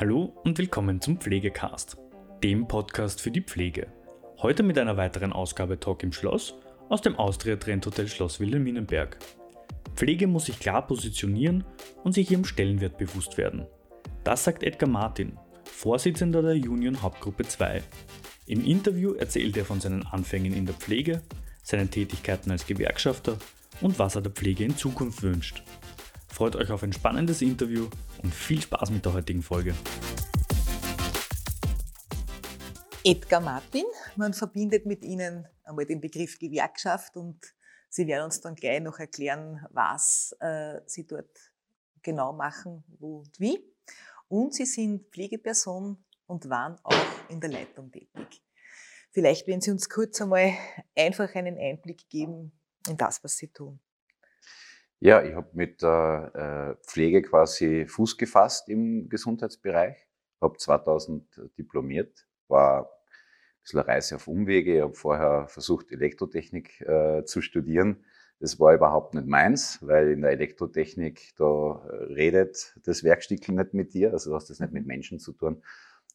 Hallo und willkommen zum Pflegecast, dem Podcast für die Pflege. Heute mit einer weiteren Ausgabe Talk im Schloss aus dem Austria Trend Hotel Schloss Wilhelminenberg. Pflege muss sich klar positionieren und sich ihrem Stellenwert bewusst werden. Das sagt Edgar Martin, Vorsitzender der Union Hauptgruppe 2. Im Interview erzählt er von seinen Anfängen in der Pflege, seinen Tätigkeiten als Gewerkschafter und was er der Pflege in Zukunft wünscht. Freut euch auf ein spannendes Interview und viel Spaß mit der heutigen Folge. Edgar Martin, man verbindet mit Ihnen einmal den Begriff Gewerkschaft und Sie werden uns dann gleich noch erklären, was äh, Sie dort genau machen, wo und wie. Und Sie sind Pflegeperson und waren auch in der Leitung tätig. Vielleicht, wenn Sie uns kurz einmal einfach einen Einblick geben in das, was Sie tun. Ja, ich habe mit der äh, Pflege quasi Fuß gefasst im Gesundheitsbereich, habe 2000 diplomiert, war ein bisschen eine Reise auf Umwege. Ich habe vorher versucht, Elektrotechnik äh, zu studieren. Das war überhaupt nicht meins, weil in der Elektrotechnik, da redet das Werkstück nicht mit dir, also du hast das nicht mit Menschen zu tun.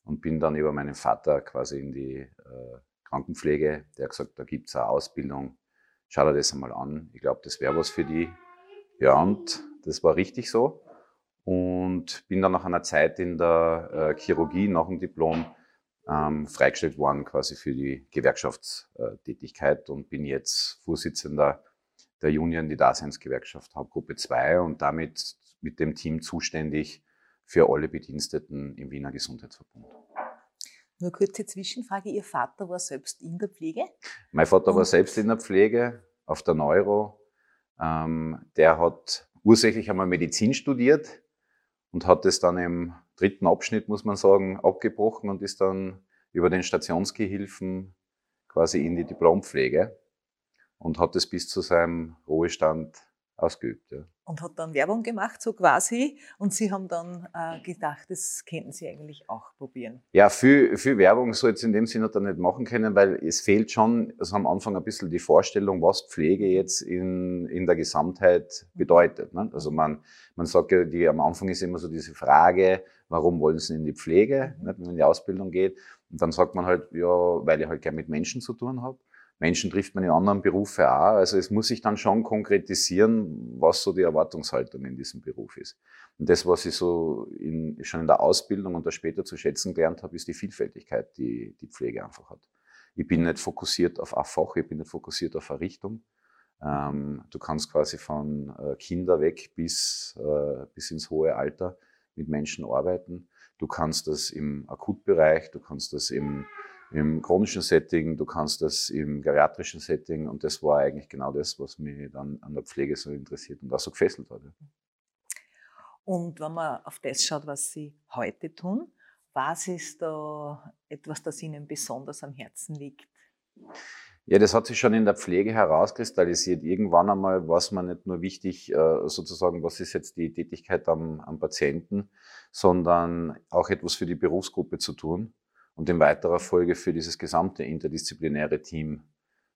Und bin dann über meinen Vater quasi in die äh, Krankenpflege, der hat gesagt, da gibt's eine Ausbildung, schau dir das einmal an. Ich glaube, das wäre was für die. Ja, und das war richtig so. Und bin dann nach einer Zeit in der äh, Chirurgie nach dem Diplom ähm, freigestellt worden quasi für die Gewerkschaftstätigkeit und bin jetzt Vorsitzender der Union, die Daseinsgewerkschaft Hauptgruppe 2 und damit mit dem Team zuständig für alle Bediensteten im Wiener Gesundheitsverbund. Nur kurze Zwischenfrage, Ihr Vater war selbst in der Pflege? Mein Vater und? war selbst in der Pflege, auf der Neuro, ähm, der hat ursächlich einmal Medizin studiert und hat es dann im dritten Abschnitt, muss man sagen, abgebrochen und ist dann über den Stationsgehilfen quasi in die Diplompflege und hat es bis zu seinem Ruhestand ausgeübt. Ja. Und hat dann Werbung gemacht, so quasi. Und Sie haben dann äh, gedacht, das könnten Sie eigentlich auch probieren. Ja, viel, viel Werbung soll jetzt in dem Sinne dann nicht machen können, weil es fehlt schon also am Anfang ein bisschen die Vorstellung, was Pflege jetzt in, in der Gesamtheit mhm. bedeutet. Ne? Also man, man sagt ja, die, am Anfang ist immer so diese Frage, warum wollen Sie in die Pflege, mhm. nicht, wenn man in die Ausbildung geht. Und dann sagt man halt, ja, weil ich halt gerne mit Menschen zu tun habe. Menschen trifft man in anderen Berufen auch. Also es muss sich dann schon konkretisieren, was so die Erwartungshaltung in diesem Beruf ist. Und das, was ich so in, schon in der Ausbildung und da später zu schätzen gelernt habe, ist die Vielfältigkeit, die die Pflege einfach hat. Ich bin nicht fokussiert auf ein Fach, ich bin nicht fokussiert auf eine Richtung. Ähm, du kannst quasi von äh, Kinder weg bis, äh, bis ins hohe Alter mit Menschen arbeiten. Du kannst das im Akutbereich, du kannst das im im chronischen Setting, du kannst das im geriatrischen Setting und das war eigentlich genau das, was mich dann an der Pflege so interessiert und auch so gefesselt hat. Und wenn man auf das schaut, was Sie heute tun, was ist da etwas, das Ihnen besonders am Herzen liegt? Ja, das hat sich schon in der Pflege herauskristallisiert. Irgendwann einmal war es mir nicht nur wichtig, äh, sozusagen, was ist jetzt die Tätigkeit am, am Patienten, sondern auch etwas für die Berufsgruppe zu tun und in weiterer Folge für dieses gesamte interdisziplinäre Team,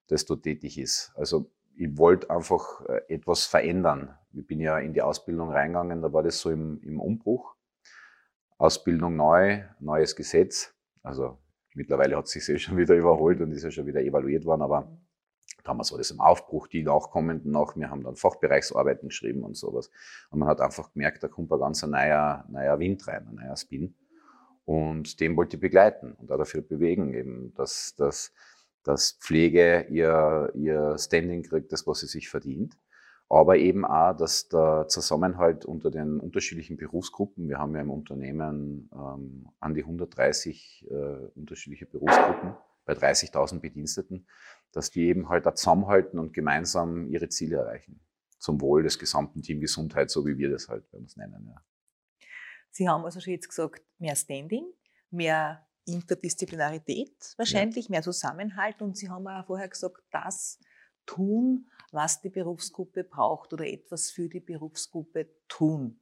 das dort tätig ist. Also ich wollte einfach äh, etwas verändern. Ich bin ja in die Ausbildung reingegangen, da war das so im, im Umbruch. Ausbildung neu, neues Gesetz. Also mittlerweile hat es sich eh schon wieder überholt und ist ja schon wieder evaluiert worden, aber damals war das im Aufbruch, die Nachkommenden nach mir haben dann Fachbereichsarbeiten geschrieben und sowas. Und man hat einfach gemerkt, da kommt ein ganz neuer, neuer Wind rein, ein neuer Spin. Und den wollte ich begleiten und dafür bewegen, eben, dass, dass, dass Pflege ihr, ihr Standing kriegt, das, was sie sich verdient. Aber eben auch, dass der Zusammenhalt unter den unterschiedlichen Berufsgruppen, wir haben ja im Unternehmen ähm, an die 130 äh, unterschiedliche Berufsgruppen bei 30.000 Bediensteten, dass die eben halt da zusammenhalten und gemeinsam ihre Ziele erreichen. Zum Wohl des gesamten Team Gesundheit, so wie wir das halt bei uns nennen. Ja. Sie haben also schon jetzt gesagt, mehr Standing, mehr Interdisziplinarität wahrscheinlich, ja. mehr Zusammenhalt und Sie haben auch vorher gesagt, das tun, was die Berufsgruppe braucht oder etwas für die Berufsgruppe tun.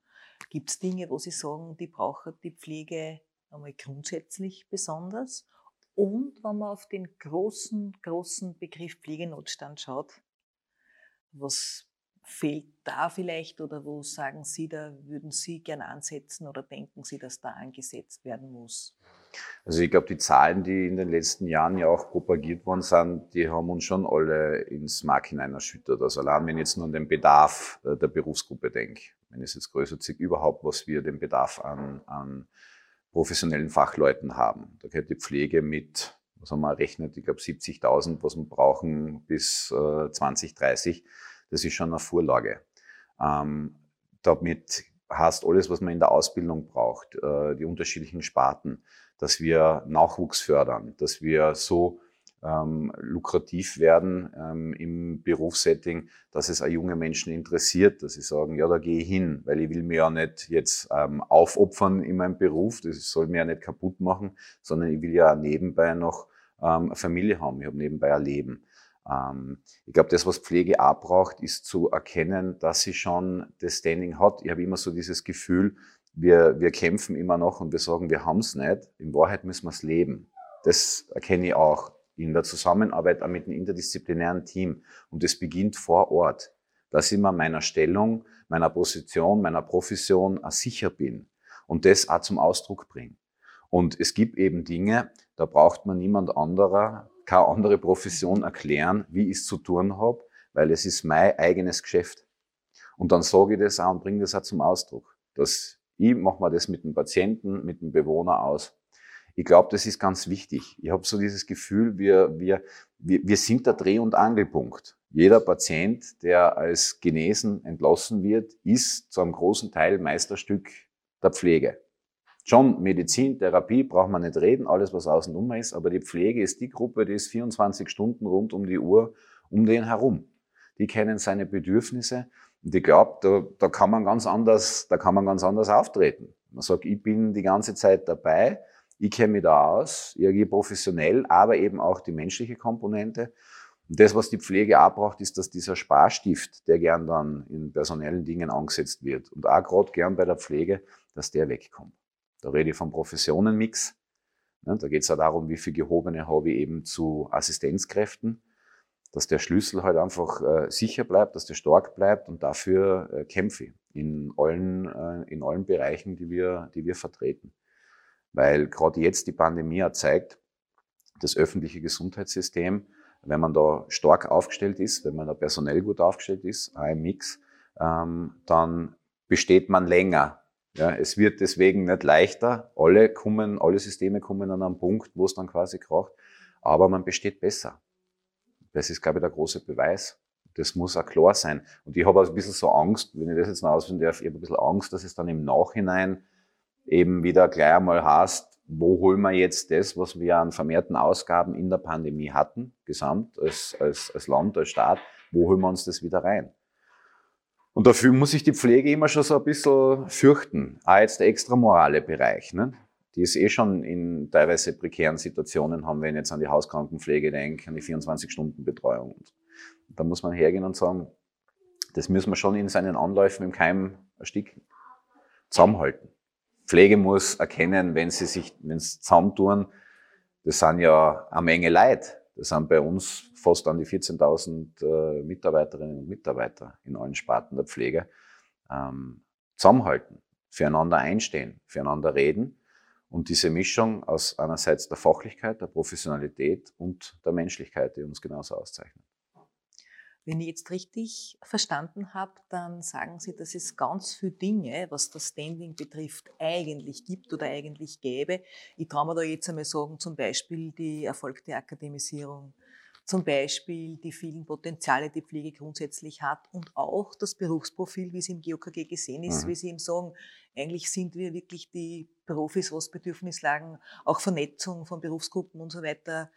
Gibt es Dinge, wo Sie sagen, die braucht die Pflege einmal grundsätzlich besonders? Und wenn man auf den großen, großen Begriff Pflegenotstand schaut, was fehlt da vielleicht oder wo sagen Sie, da würden Sie gern ansetzen oder denken Sie, dass da angesetzt werden muss? Also ich glaube, die Zahlen, die in den letzten Jahren ja auch propagiert worden sind, die haben uns schon alle ins Mark hinein erschüttert. Also allein wenn ich jetzt nur an den Bedarf äh, der Berufsgruppe denke, wenn es jetzt größer zieht, überhaupt, was wir den Bedarf an, an professionellen Fachleuten haben. Da geht die Pflege mit, was haben wir errechnet, ich glaube 70.000, was wir brauchen bis äh, 2030. Das ist schon eine Vorlage. Ähm, damit heißt alles, was man in der Ausbildung braucht, äh, die unterschiedlichen Sparten, dass wir Nachwuchs fördern, dass wir so ähm, lukrativ werden ähm, im Berufssetting, dass es auch junge Menschen interessiert, dass sie sagen, ja, da gehe ich hin, weil ich will mir ja nicht jetzt ähm, aufopfern in meinem Beruf, das soll mir ja nicht kaputt machen, sondern ich will ja nebenbei noch ähm, eine Familie haben, ich habe nebenbei ein Leben. Ähm, ich glaube, das, was Pflege auch braucht, ist zu erkennen, dass sie schon das Standing hat. Ich habe immer so dieses Gefühl, wir, wir kämpfen immer noch und wir sagen, wir haben es nicht. In Wahrheit müssen wir es leben. Das erkenne ich auch in der Zusammenarbeit auch mit einem interdisziplinären Team. Und das beginnt vor Ort, dass ich mir meiner Stellung, meiner Position, meiner Profession sicher bin und das auch zum Ausdruck bringe. Und es gibt eben Dinge, da braucht man niemand anderer, keine andere Profession erklären, wie ich es zu tun habe, weil es ist mein eigenes Geschäft. Und dann sage ich das auch und bringe das auch zum Ausdruck. Dass ich mache mir das mit dem Patienten, mit dem Bewohner aus. Ich glaube, das ist ganz wichtig. Ich habe so dieses Gefühl, wir, wir, wir, wir sind der Dreh- und Angelpunkt. Jeder Patient, der als genesen entlassen wird, ist zu einem großen Teil Meisterstück der Pflege. Schon Medizin, Therapie braucht man nicht reden, alles was außen um ist, aber die Pflege ist die Gruppe, die ist 24 Stunden rund um die Uhr um den herum. Die kennen seine Bedürfnisse und ich glaube, da, da kann man ganz anders, da kann man ganz anders auftreten. Man sagt, ich bin die ganze Zeit dabei, ich kenne mich da aus, ich agiere professionell, aber eben auch die menschliche Komponente. Und das, was die Pflege auch braucht, ist, dass dieser Sparstift, der gern dann in personellen Dingen angesetzt wird und auch gerade gern bei der Pflege, dass der wegkommt. Da rede ich vom Professionenmix. Da geht es ja darum, wie viel gehobene habe ich eben zu Assistenzkräften, dass der Schlüssel halt einfach äh, sicher bleibt, dass der stark bleibt und dafür äh, kämpfe ich in allen, äh, in allen Bereichen, die wir, die wir vertreten. Weil gerade jetzt die Pandemie hat zeigt, das öffentliche Gesundheitssystem, wenn man da stark aufgestellt ist, wenn man da personell gut aufgestellt ist, Mix, ähm, dann besteht man länger ja, es wird deswegen nicht leichter. Alle kommen, alle Systeme kommen an einen Punkt, wo es dann quasi kracht. Aber man besteht besser. Das ist, glaube ich, der große Beweis. Das muss auch klar sein. Und ich habe auch ein bisschen so Angst, wenn ich das jetzt noch ausführen darf, ich habe ein bisschen Angst, dass es dann im Nachhinein eben wieder gleich einmal heißt, wo holen wir jetzt das, was wir an vermehrten Ausgaben in der Pandemie hatten, gesamt als, als, als Land, als Staat, wo holen wir uns das wieder rein? Und dafür muss sich die Pflege immer schon so ein bisschen fürchten. Auch jetzt der extramorale Bereich. Ne? Die ist eh schon in teilweise prekären Situationen, haben wir jetzt an die Hauskrankenpflege denken, an die 24-Stunden-Betreuung. Da muss man hergehen und sagen, das müssen wir schon in seinen Anläufen im Keim ersticken. Zusammenhalten. Pflege muss erkennen, wenn sie sich, wenn sie zusammentun, das sind ja eine Menge Leid. Das sind bei uns fast an die 14.000 äh, Mitarbeiterinnen und Mitarbeiter in allen Sparten der Pflege. Ähm, zusammenhalten, füreinander einstehen, füreinander reden und diese Mischung aus einerseits der Fachlichkeit, der Professionalität und der Menschlichkeit, die uns genauso auszeichnet. Wenn ich jetzt richtig verstanden habe, dann sagen Sie, dass es ganz viele Dinge, was das Standing betrifft, eigentlich gibt oder eigentlich gäbe. Ich traue mir da jetzt einmal sagen, zum Beispiel die erfolgte Akademisierung, zum Beispiel die vielen Potenziale, die Pflege grundsätzlich hat und auch das Berufsprofil, wie es im GOKG gesehen ist, mhm. wie Sie eben sagen, eigentlich sind wir wirklich die Profis, was Bedürfnislagen, auch Vernetzung von Berufsgruppen und so weiter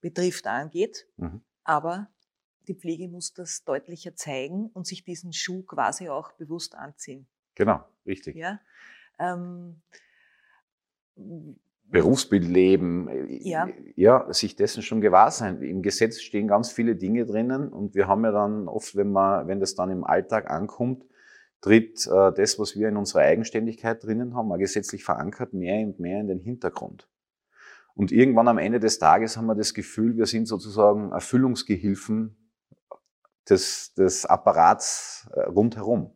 betrifft, angeht. Mhm. Aber die Pflege muss das deutlicher zeigen und sich diesen Schuh quasi auch bewusst anziehen. Genau, richtig. Ja. Ähm, Berufsbild leben, äh, ja. ja, sich dessen schon gewahr sein. Im Gesetz stehen ganz viele Dinge drinnen und wir haben ja dann oft, wenn man, wenn das dann im Alltag ankommt, tritt äh, das, was wir in unserer Eigenständigkeit drinnen haben, mal gesetzlich verankert, mehr und mehr in den Hintergrund. Und irgendwann am Ende des Tages haben wir das Gefühl, wir sind sozusagen Erfüllungsgehilfen des, des Apparats äh, rundherum.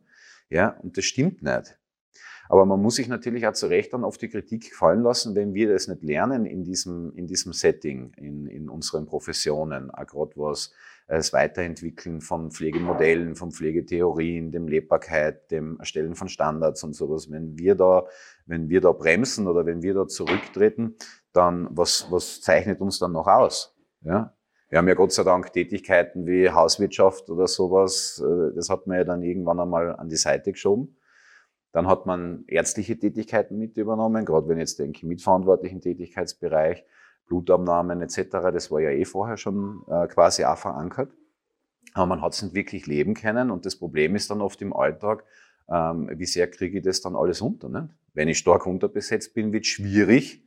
Ja, und das stimmt nicht. Aber man muss sich natürlich auch zu Recht dann auf die Kritik fallen lassen, wenn wir das nicht lernen in diesem, in diesem Setting, in, in unseren Professionen, auch gerade was das Weiterentwickeln von Pflegemodellen, von Pflegetheorien, dem Lebbarkeit, dem Erstellen von Standards und sowas. Wenn wir da, wenn wir da bremsen oder wenn wir da zurücktreten, dann was, was zeichnet uns dann noch aus? Ja? Wir haben ja Gott sei Dank Tätigkeiten wie Hauswirtschaft oder sowas. Äh, das hat man ja dann irgendwann einmal an die Seite geschoben. Dann hat man ärztliche Tätigkeiten mit übernommen, gerade wenn jetzt denke ich mitverantwortlichen Tätigkeitsbereich, Blutabnahmen etc., das war ja eh vorher schon äh, quasi auch verankert. Aber man hat es nicht wirklich leben können und das Problem ist dann oft im Alltag, ähm, wie sehr kriege ich das dann alles unter. Nicht? Wenn ich stark unterbesetzt bin, wird es schwierig,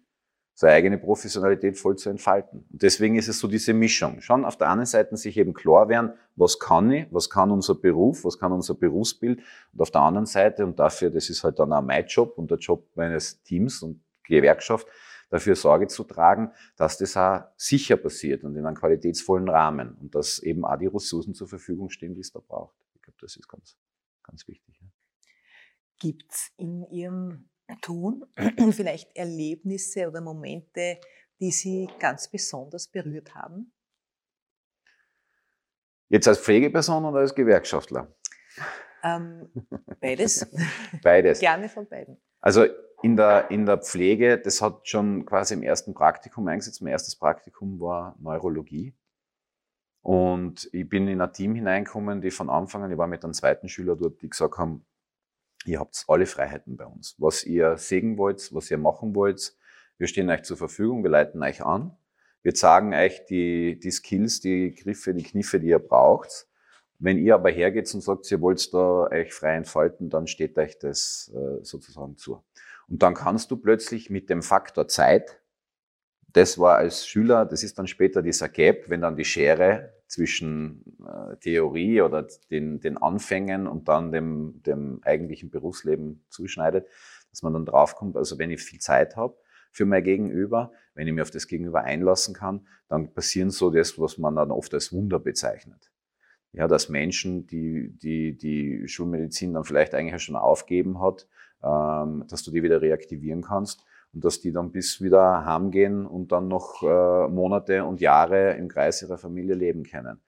seine eigene Professionalität voll zu entfalten. Und deswegen ist es so diese Mischung. Schon auf der einen Seite sich eben klar werden, was kann ich, was kann unser Beruf, was kann unser Berufsbild. Und auf der anderen Seite, und dafür, das ist halt dann auch mein Job und der Job meines Teams und Gewerkschaft, dafür Sorge zu tragen, dass das auch sicher passiert und in einem qualitätsvollen Rahmen und dass eben auch die Ressourcen zur Verfügung stehen, die es da braucht. Ich glaube, das ist ganz, ganz wichtig. Gibt es in Ihrem tun, vielleicht Erlebnisse oder Momente, die Sie ganz besonders berührt haben? Jetzt als Pflegeperson oder als Gewerkschaftler? Ähm, beides. beides. Gerne von beiden. Also in der, in der Pflege, das hat schon quasi im ersten Praktikum eingesetzt. Mein erstes Praktikum war Neurologie. Und ich bin in ein Team hineingekommen, die von Anfang an, ich war mit einem zweiten Schüler dort, die gesagt haben, Ihr habt alle Freiheiten bei uns. Was ihr sehen wollt, was ihr machen wollt, wir stehen euch zur Verfügung, wir leiten euch an. Wir zeigen euch die, die Skills, die Griffe, die Kniffe, die ihr braucht. Wenn ihr aber hergeht und sagt, ihr wollt da euch frei entfalten, dann steht euch das äh, sozusagen zu. Und dann kannst du plötzlich mit dem Faktor Zeit, das war als Schüler, das ist dann später dieser Gap, wenn dann die Schere zwischen äh, Theorie oder den, den Anfängen und dann dem, dem eigentlichen Berufsleben zuschneidet, dass man dann draufkommt, also wenn ich viel Zeit habe für mein Gegenüber, wenn ich mich auf das Gegenüber einlassen kann, dann passieren so das, was man dann oft als Wunder bezeichnet. Ja, dass Menschen, die, die, die Schulmedizin dann vielleicht eigentlich schon aufgeben hat, ähm, dass du die wieder reaktivieren kannst und dass die dann bis wieder heimgehen und dann noch äh, Monate und Jahre im Kreis ihrer Familie leben können.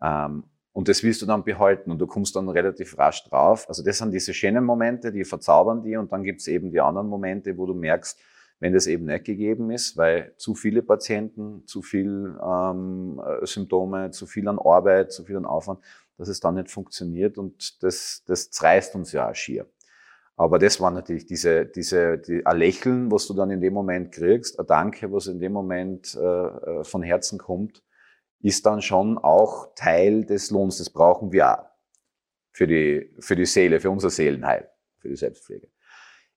Ähm, und das willst du dann behalten und du kommst dann relativ rasch drauf. Also das sind diese schönen Momente, die verzaubern die und dann gibt's eben die anderen Momente, wo du merkst, wenn das eben nicht gegeben ist, weil zu viele Patienten, zu viel ähm, äh, Symptome, zu viel an Arbeit, zu viel an Aufwand, dass es dann nicht funktioniert und das, das zerreißt uns ja auch schier. Aber das war natürlich diese, diese, die, ein Lächeln, was du dann in dem Moment kriegst, ein Danke, was in dem Moment äh, äh, von Herzen kommt, ist dann schon auch Teil des Lohns. Das brauchen wir auch für die, für die Seele, für unser Seelenheil, für die Selbstpflege.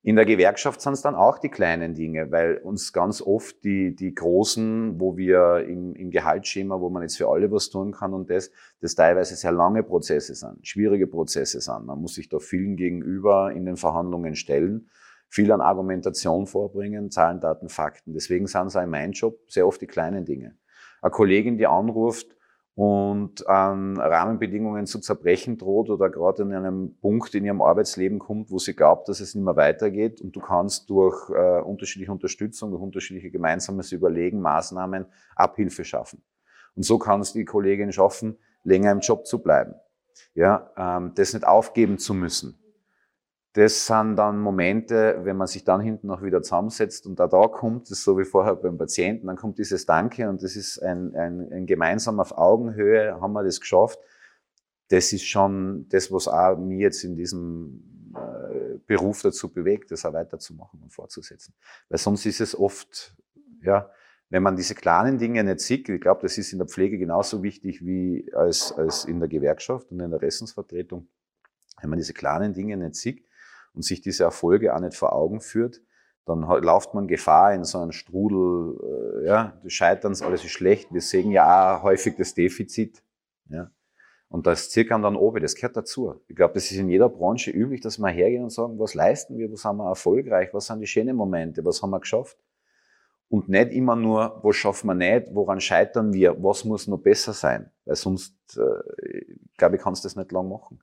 In der Gewerkschaft sind es dann auch die kleinen Dinge, weil uns ganz oft die, die großen, wo wir im, im Gehaltsschema, wo man jetzt für alle was tun kann und das, das teilweise sehr lange Prozesse sind, schwierige Prozesse sind. Man muss sich da vielen gegenüber in den Verhandlungen stellen, viel an Argumentation vorbringen, Zahlen, Daten, Fakten. Deswegen sind es auch in meinem Job sehr oft die kleinen Dinge. Eine Kollegin, die anruft, und an Rahmenbedingungen zu zerbrechen droht oder gerade in einem Punkt in ihrem Arbeitsleben kommt, wo sie glaubt, dass es nicht mehr weitergeht und du kannst durch äh, unterschiedliche Unterstützung, durch unterschiedliche gemeinsames Überlegen, Maßnahmen Abhilfe schaffen. Und so kann es die Kollegin schaffen, länger im Job zu bleiben. Ja, ähm, das nicht aufgeben zu müssen das sind dann Momente, wenn man sich dann hinten noch wieder zusammensetzt und da da kommt, ist so wie vorher beim Patienten, dann kommt dieses Danke und das ist ein, ein, ein gemeinsam auf Augenhöhe, haben wir das geschafft. Das ist schon das, was auch mir jetzt in diesem äh, Beruf dazu bewegt, das auch weiterzumachen und fortzusetzen. Weil sonst ist es oft, ja, wenn man diese kleinen Dinge nicht sieht, ich glaube, das ist in der Pflege genauso wichtig wie als, als in der Gewerkschaft und in der Ressensvertretung, wenn man diese kleinen Dinge nicht sieht, und sich diese Erfolge auch nicht vor Augen führt, dann läuft man Gefahr in so einen Strudel, äh, ja, des Scheiterns, alles ist schlecht. Wir sehen ja auch häufig das Defizit, ja. Und das Zirkern dann oben, das gehört dazu. Ich glaube, das ist in jeder Branche üblich, dass wir hergehen und sagen, was leisten wir, was haben wir erfolgreich, was sind die schönen Momente, was haben wir geschafft. Und nicht immer nur, was schaffen wir nicht, woran scheitern wir, was muss noch besser sein. Weil sonst äh, glaube ich, kannst du das nicht lang machen.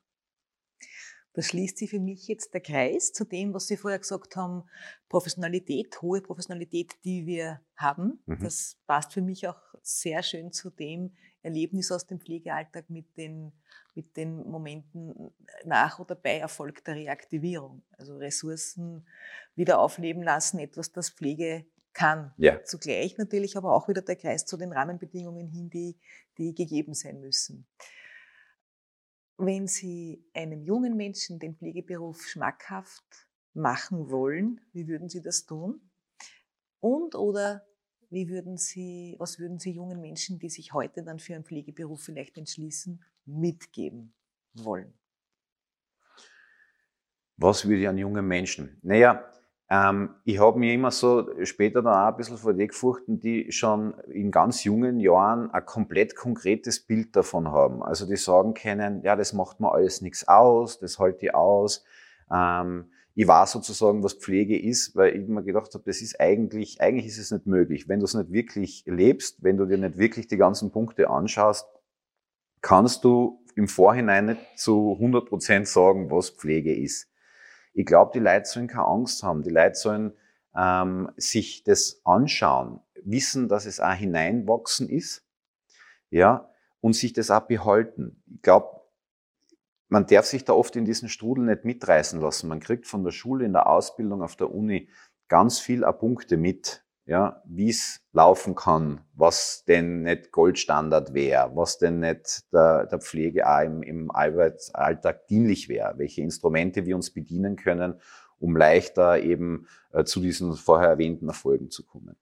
Da schließt sich für mich jetzt der Kreis zu dem, was Sie vorher gesagt haben, Professionalität, hohe Professionalität, die wir haben. Mhm. Das passt für mich auch sehr schön zu dem Erlebnis aus dem Pflegealltag mit den, mit den Momenten nach oder bei Erfolg der Reaktivierung. Also Ressourcen wieder aufleben lassen, etwas, das Pflege kann. Ja. Zugleich natürlich aber auch wieder der Kreis zu den Rahmenbedingungen hin, die, die gegeben sein müssen. Wenn Sie einem jungen Menschen den Pflegeberuf schmackhaft machen wollen, wie würden Sie das tun? Und oder wie würden Sie, was würden Sie jungen Menschen, die sich heute dann für einen Pflegeberuf vielleicht entschließen, mitgeben wollen? Was würde ich an jungen Menschen? Naja, ähm, ich habe mir immer so später dann auch ein bisschen vor die gefurchten, die schon in ganz jungen Jahren ein komplett konkretes Bild davon haben. Also die sagen können, ja, das macht mir alles nichts aus, das halte ich aus. Ähm, ich weiß sozusagen, was Pflege ist, weil ich mir gedacht habe, das ist eigentlich, eigentlich ist es nicht möglich. Wenn du es nicht wirklich lebst, wenn du dir nicht wirklich die ganzen Punkte anschaust, kannst du im Vorhinein nicht zu 100 Prozent sagen, was Pflege ist. Ich glaube, die Leute sollen keine Angst haben. Die Leute sollen ähm, sich das anschauen, wissen, dass es auch hineinwachsen ist, ja, und sich das auch behalten. Ich glaube, man darf sich da oft in diesen Strudel nicht mitreißen lassen. Man kriegt von der Schule in der Ausbildung auf der Uni ganz viel Punkte mit, ja, wie es laufen kann, was denn nicht Goldstandard wäre, was denn nicht der, der Pflege auch im, im Arbeitsalltag dienlich wäre, welche Instrumente wir uns bedienen können, um leichter eben äh, zu diesen vorher erwähnten Erfolgen zu kommen.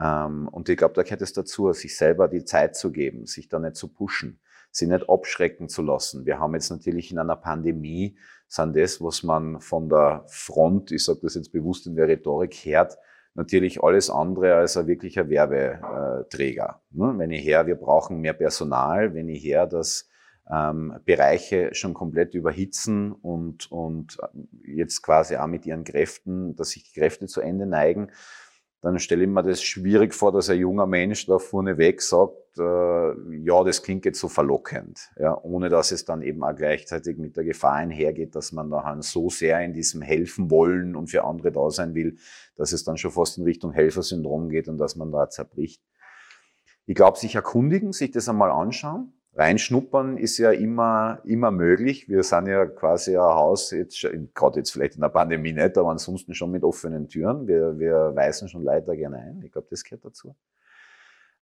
Ähm, und ich glaube, da gehört es dazu, sich selber die Zeit zu geben, sich da nicht zu pushen, sie nicht abschrecken zu lassen. Wir haben jetzt natürlich in einer Pandemie, sind das, was man von der Front, ich sage das jetzt bewusst in der Rhetorik, hört, natürlich alles andere als ein wirklicher Werbeträger. Ne? Wenn ich her, wir brauchen mehr Personal, wenn ich her, dass ähm, Bereiche schon komplett überhitzen und, und jetzt quasi auch mit ihren Kräften, dass sich die Kräfte zu Ende neigen, dann stelle ich mir das schwierig vor, dass ein junger Mensch da vorneweg sagt, äh, ja, das klingt jetzt so verlockend, ja, ohne dass es dann eben auch gleichzeitig mit der Gefahr einhergeht, dass man da so sehr in diesem helfen wollen und für andere da sein will, dass es dann schon fast in Richtung Helfersyndrom geht und dass man da zerbricht. Ich glaube, sich erkundigen, sich das einmal anschauen, Reinschnuppern ist ja immer, immer möglich. Wir sind ja quasi ein Haus, jetzt, gerade jetzt vielleicht in der Pandemie nicht, aber ansonsten schon mit offenen Türen. Wir, wir weisen schon Leiter gerne ein. Ich glaube, das gehört dazu.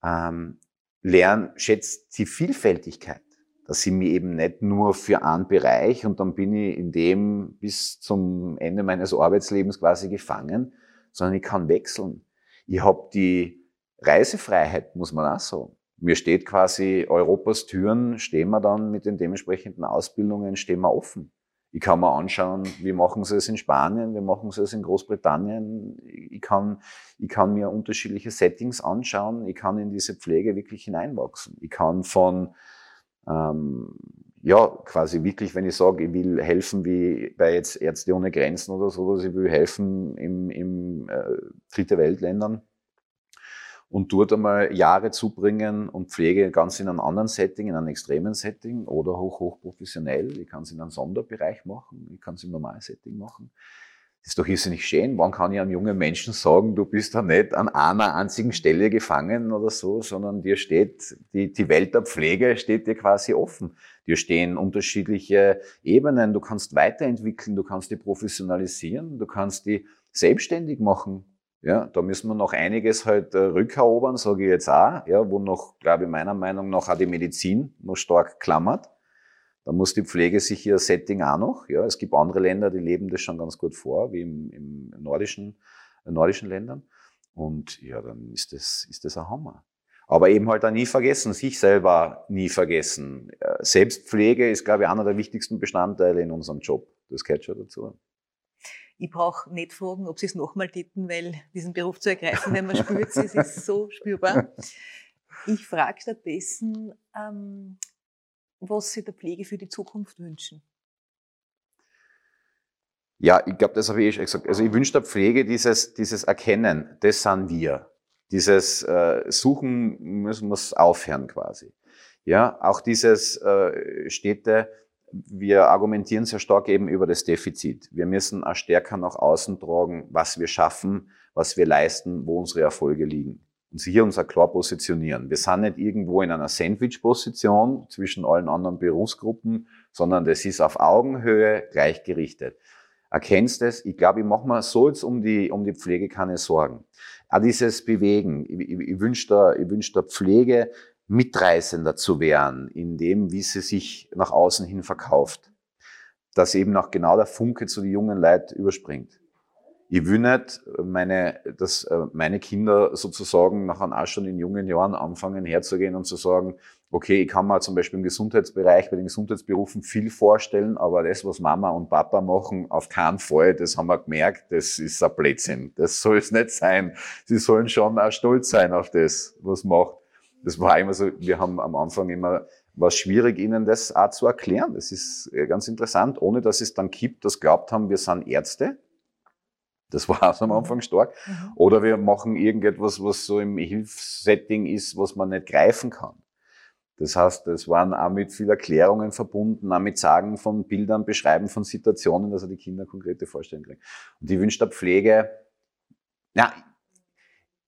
Ähm, lernen, schätzt die Vielfältigkeit, dass ich mich eben nicht nur für einen Bereich und dann bin ich in dem bis zum Ende meines Arbeitslebens quasi gefangen, sondern ich kann wechseln. Ich habe die Reisefreiheit, muss man auch sagen mir steht quasi Europas Türen, stehen wir dann mit den dementsprechenden Ausbildungen, stehen wir offen. Ich kann mir anschauen, wie machen sie es in Spanien, wie machen sie es in Großbritannien. Ich kann, ich kann mir unterschiedliche Settings anschauen. Ich kann in diese Pflege wirklich hineinwachsen. Ich kann von, ähm, ja, quasi wirklich, wenn ich sage, ich will helfen wie bei jetzt Ärzte ohne Grenzen oder sowas, ich will helfen im, im äh, Dritte Weltländern, und dort einmal Jahre zubringen und Pflege ganz in einem anderen Setting, in einem extremen Setting oder hoch, hoch professionell. Ich kann es in einem Sonderbereich machen, ich kann es im normalen Setting machen. Das ist doch irrsinnig schön. Wann kann ich einem jungen Menschen sagen, du bist da nicht an einer einzigen Stelle gefangen oder so, sondern dir steht, die, die Welt der Pflege steht dir quasi offen. Dir stehen unterschiedliche Ebenen. Du kannst weiterentwickeln, du kannst die professionalisieren, du kannst die selbstständig machen. Ja, da müssen wir noch einiges halt äh, rückerobern, sage ich jetzt auch, ja, wo noch, glaube ich, meiner Meinung nach auch die Medizin noch stark klammert. Da muss die Pflege sich ihr Setting auch noch. Ja, es gibt andere Länder, die leben das schon ganz gut vor, wie im, im nordischen, äh, nordischen Ländern. Und ja, dann ist das, ist das ein Hammer. Aber eben halt auch nie vergessen, sich selber nie vergessen. Äh, Selbstpflege ist, glaube ich, einer der wichtigsten Bestandteile in unserem Job. Das gehört schon dazu. Ich brauche nicht fragen, ob Sie es nochmal täten, weil diesen Beruf zu ergreifen, wenn man spürt, es ist so spürbar. Ich frage stattdessen, ähm, was Sie der Pflege für die Zukunft wünschen. Ja, ich glaube, das habe ich eh schon gesagt. Also ich wünsche der Pflege dieses, dieses Erkennen, das sind wir. Dieses äh, Suchen müssen wir aufhören quasi. Ja, auch dieses äh, Städte, wir argumentieren sehr stark eben über das Defizit. Wir müssen auch stärker nach außen tragen, was wir schaffen, was wir leisten, wo unsere Erfolge liegen. Und hier uns auch klar positionieren. Wir sind nicht irgendwo in einer Sandwich-Position zwischen allen anderen Berufsgruppen, sondern das ist auf Augenhöhe gleichgerichtet. Erkennst es? Ich glaube, ich mache mir so jetzt um die, um die Pflege keine Sorgen. Auch dieses Bewegen. Ich, ich, ich wünsche der, wünsch der Pflege, mitreißender zu werden, in dem, wie sie sich nach außen hin verkauft. Dass eben auch genau der Funke zu den jungen Leuten überspringt. Ich will nicht, meine, dass äh, meine Kinder sozusagen nachher auch schon in jungen Jahren anfangen herzugehen und zu sagen, okay, ich kann mir zum Beispiel im Gesundheitsbereich, bei den Gesundheitsberufen viel vorstellen, aber das, was Mama und Papa machen, auf keinen Fall, das haben wir gemerkt, das ist ein Blödsinn. Das soll es nicht sein. Sie sollen schon auch stolz sein auf das, was macht. Das war immer so, wir haben am Anfang immer, war schwierig, ihnen das auch zu erklären. Das ist äh, ganz interessant, ohne dass es dann gibt, dass glaubt haben, wir sind Ärzte. Das war also am Anfang stark. Mhm. Oder wir machen irgendetwas, was so im Hilfssetting ist, was man nicht greifen kann. Das heißt, es waren auch mit viel Erklärungen verbunden, auch mit Sagen von Bildern, Beschreiben von Situationen, dass er die Kinder konkrete Vorstellungen kriegen. Und die Wünsche der Pflege, ja,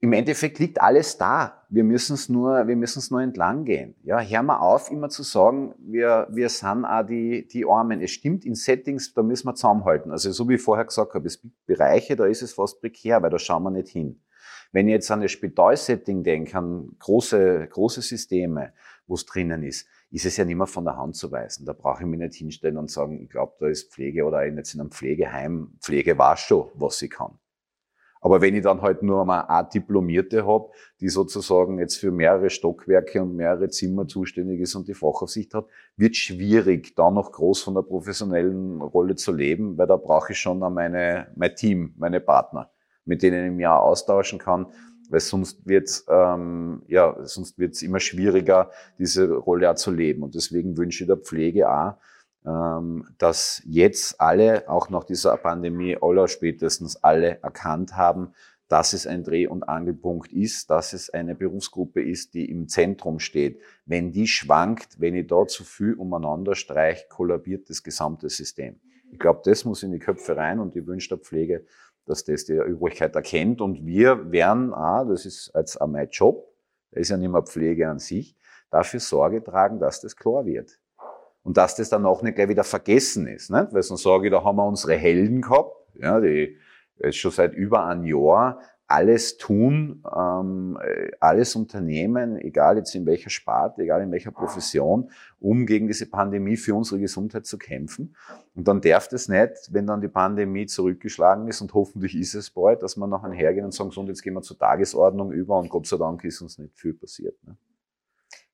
im Endeffekt liegt alles da. Wir müssen es nur, wir müssen es nur entlang gehen. Ja, hör mal auf, immer zu sagen, wir, wir sind auch die, die Armen. Es stimmt in Settings, da müssen wir zusammenhalten. Also, so wie ich vorher gesagt habe, es gibt Bereiche, da ist es fast prekär, weil da schauen wir nicht hin. Wenn ich jetzt an das Spitalsetting denke, an große, große Systeme, wo es drinnen ist, ist es ja nicht mehr von der Hand zu weisen. Da brauche ich mich nicht hinstellen und sagen, ich glaube, da ist Pflege oder jetzt in einem Pflegeheim. Pflege war schon, was sie kann. Aber wenn ich dann halt nur mal eine Diplomierte habe, die sozusagen jetzt für mehrere Stockwerke und mehrere Zimmer zuständig ist und die Fachaufsicht hat, wird schwierig, da noch groß von der professionellen Rolle zu leben, weil da brauche ich schon meine, mein Team, meine Partner, mit denen ich mich auch austauschen kann, weil sonst wird ähm, ja, sonst wird's immer schwieriger, diese Rolle auch zu leben. Und deswegen wünsche ich der Pflege auch, dass jetzt alle, auch nach dieser Pandemie, aller spätestens alle erkannt haben, dass es ein Dreh- und Angelpunkt ist, dass es eine Berufsgruppe ist, die im Zentrum steht. Wenn die schwankt, wenn ich da zu viel umeinander streiche, kollabiert das gesamte System. Ich glaube, das muss in die Köpfe rein und ich wünsche der Pflege, dass das die Übrigkeit erkennt. Und wir werden, ah, das ist jetzt auch mein Job, das ist ja nicht mehr Pflege an sich, dafür Sorge tragen, dass das klar wird. Und dass das dann auch nicht gleich wieder vergessen ist. Nicht? Weil sonst sage ich, da haben wir unsere Helden gehabt, ja, die jetzt schon seit über einem Jahr alles tun, ähm, alles unternehmen, egal jetzt in welcher Sparte, egal in welcher Profession, um gegen diese Pandemie für unsere Gesundheit zu kämpfen. Und dann darf das nicht, wenn dann die Pandemie zurückgeschlagen ist und hoffentlich ist es bald, dass wir nachher hergehen und sagen, so und jetzt gehen wir zur Tagesordnung über und Gott sei Dank ist uns nicht viel passiert. Ne?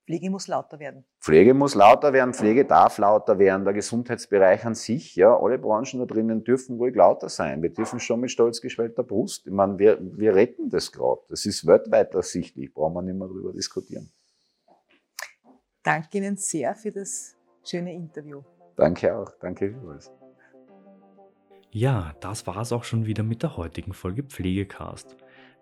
Pflege muss lauter werden. Pflege muss lauter werden, Pflege darf lauter werden, der Gesundheitsbereich an sich, ja, alle Branchen da drinnen dürfen ruhig lauter sein. Wir dürfen schon mit stolz geschwellter Brust. Ich meine, wir, wir retten das gerade. Das ist weltweit ersichtlich, brauchen wir nicht mehr darüber diskutieren. Danke Ihnen sehr für das schöne Interview. Danke auch, danke vielmals. Ja, das war es auch schon wieder mit der heutigen Folge Pflegecast.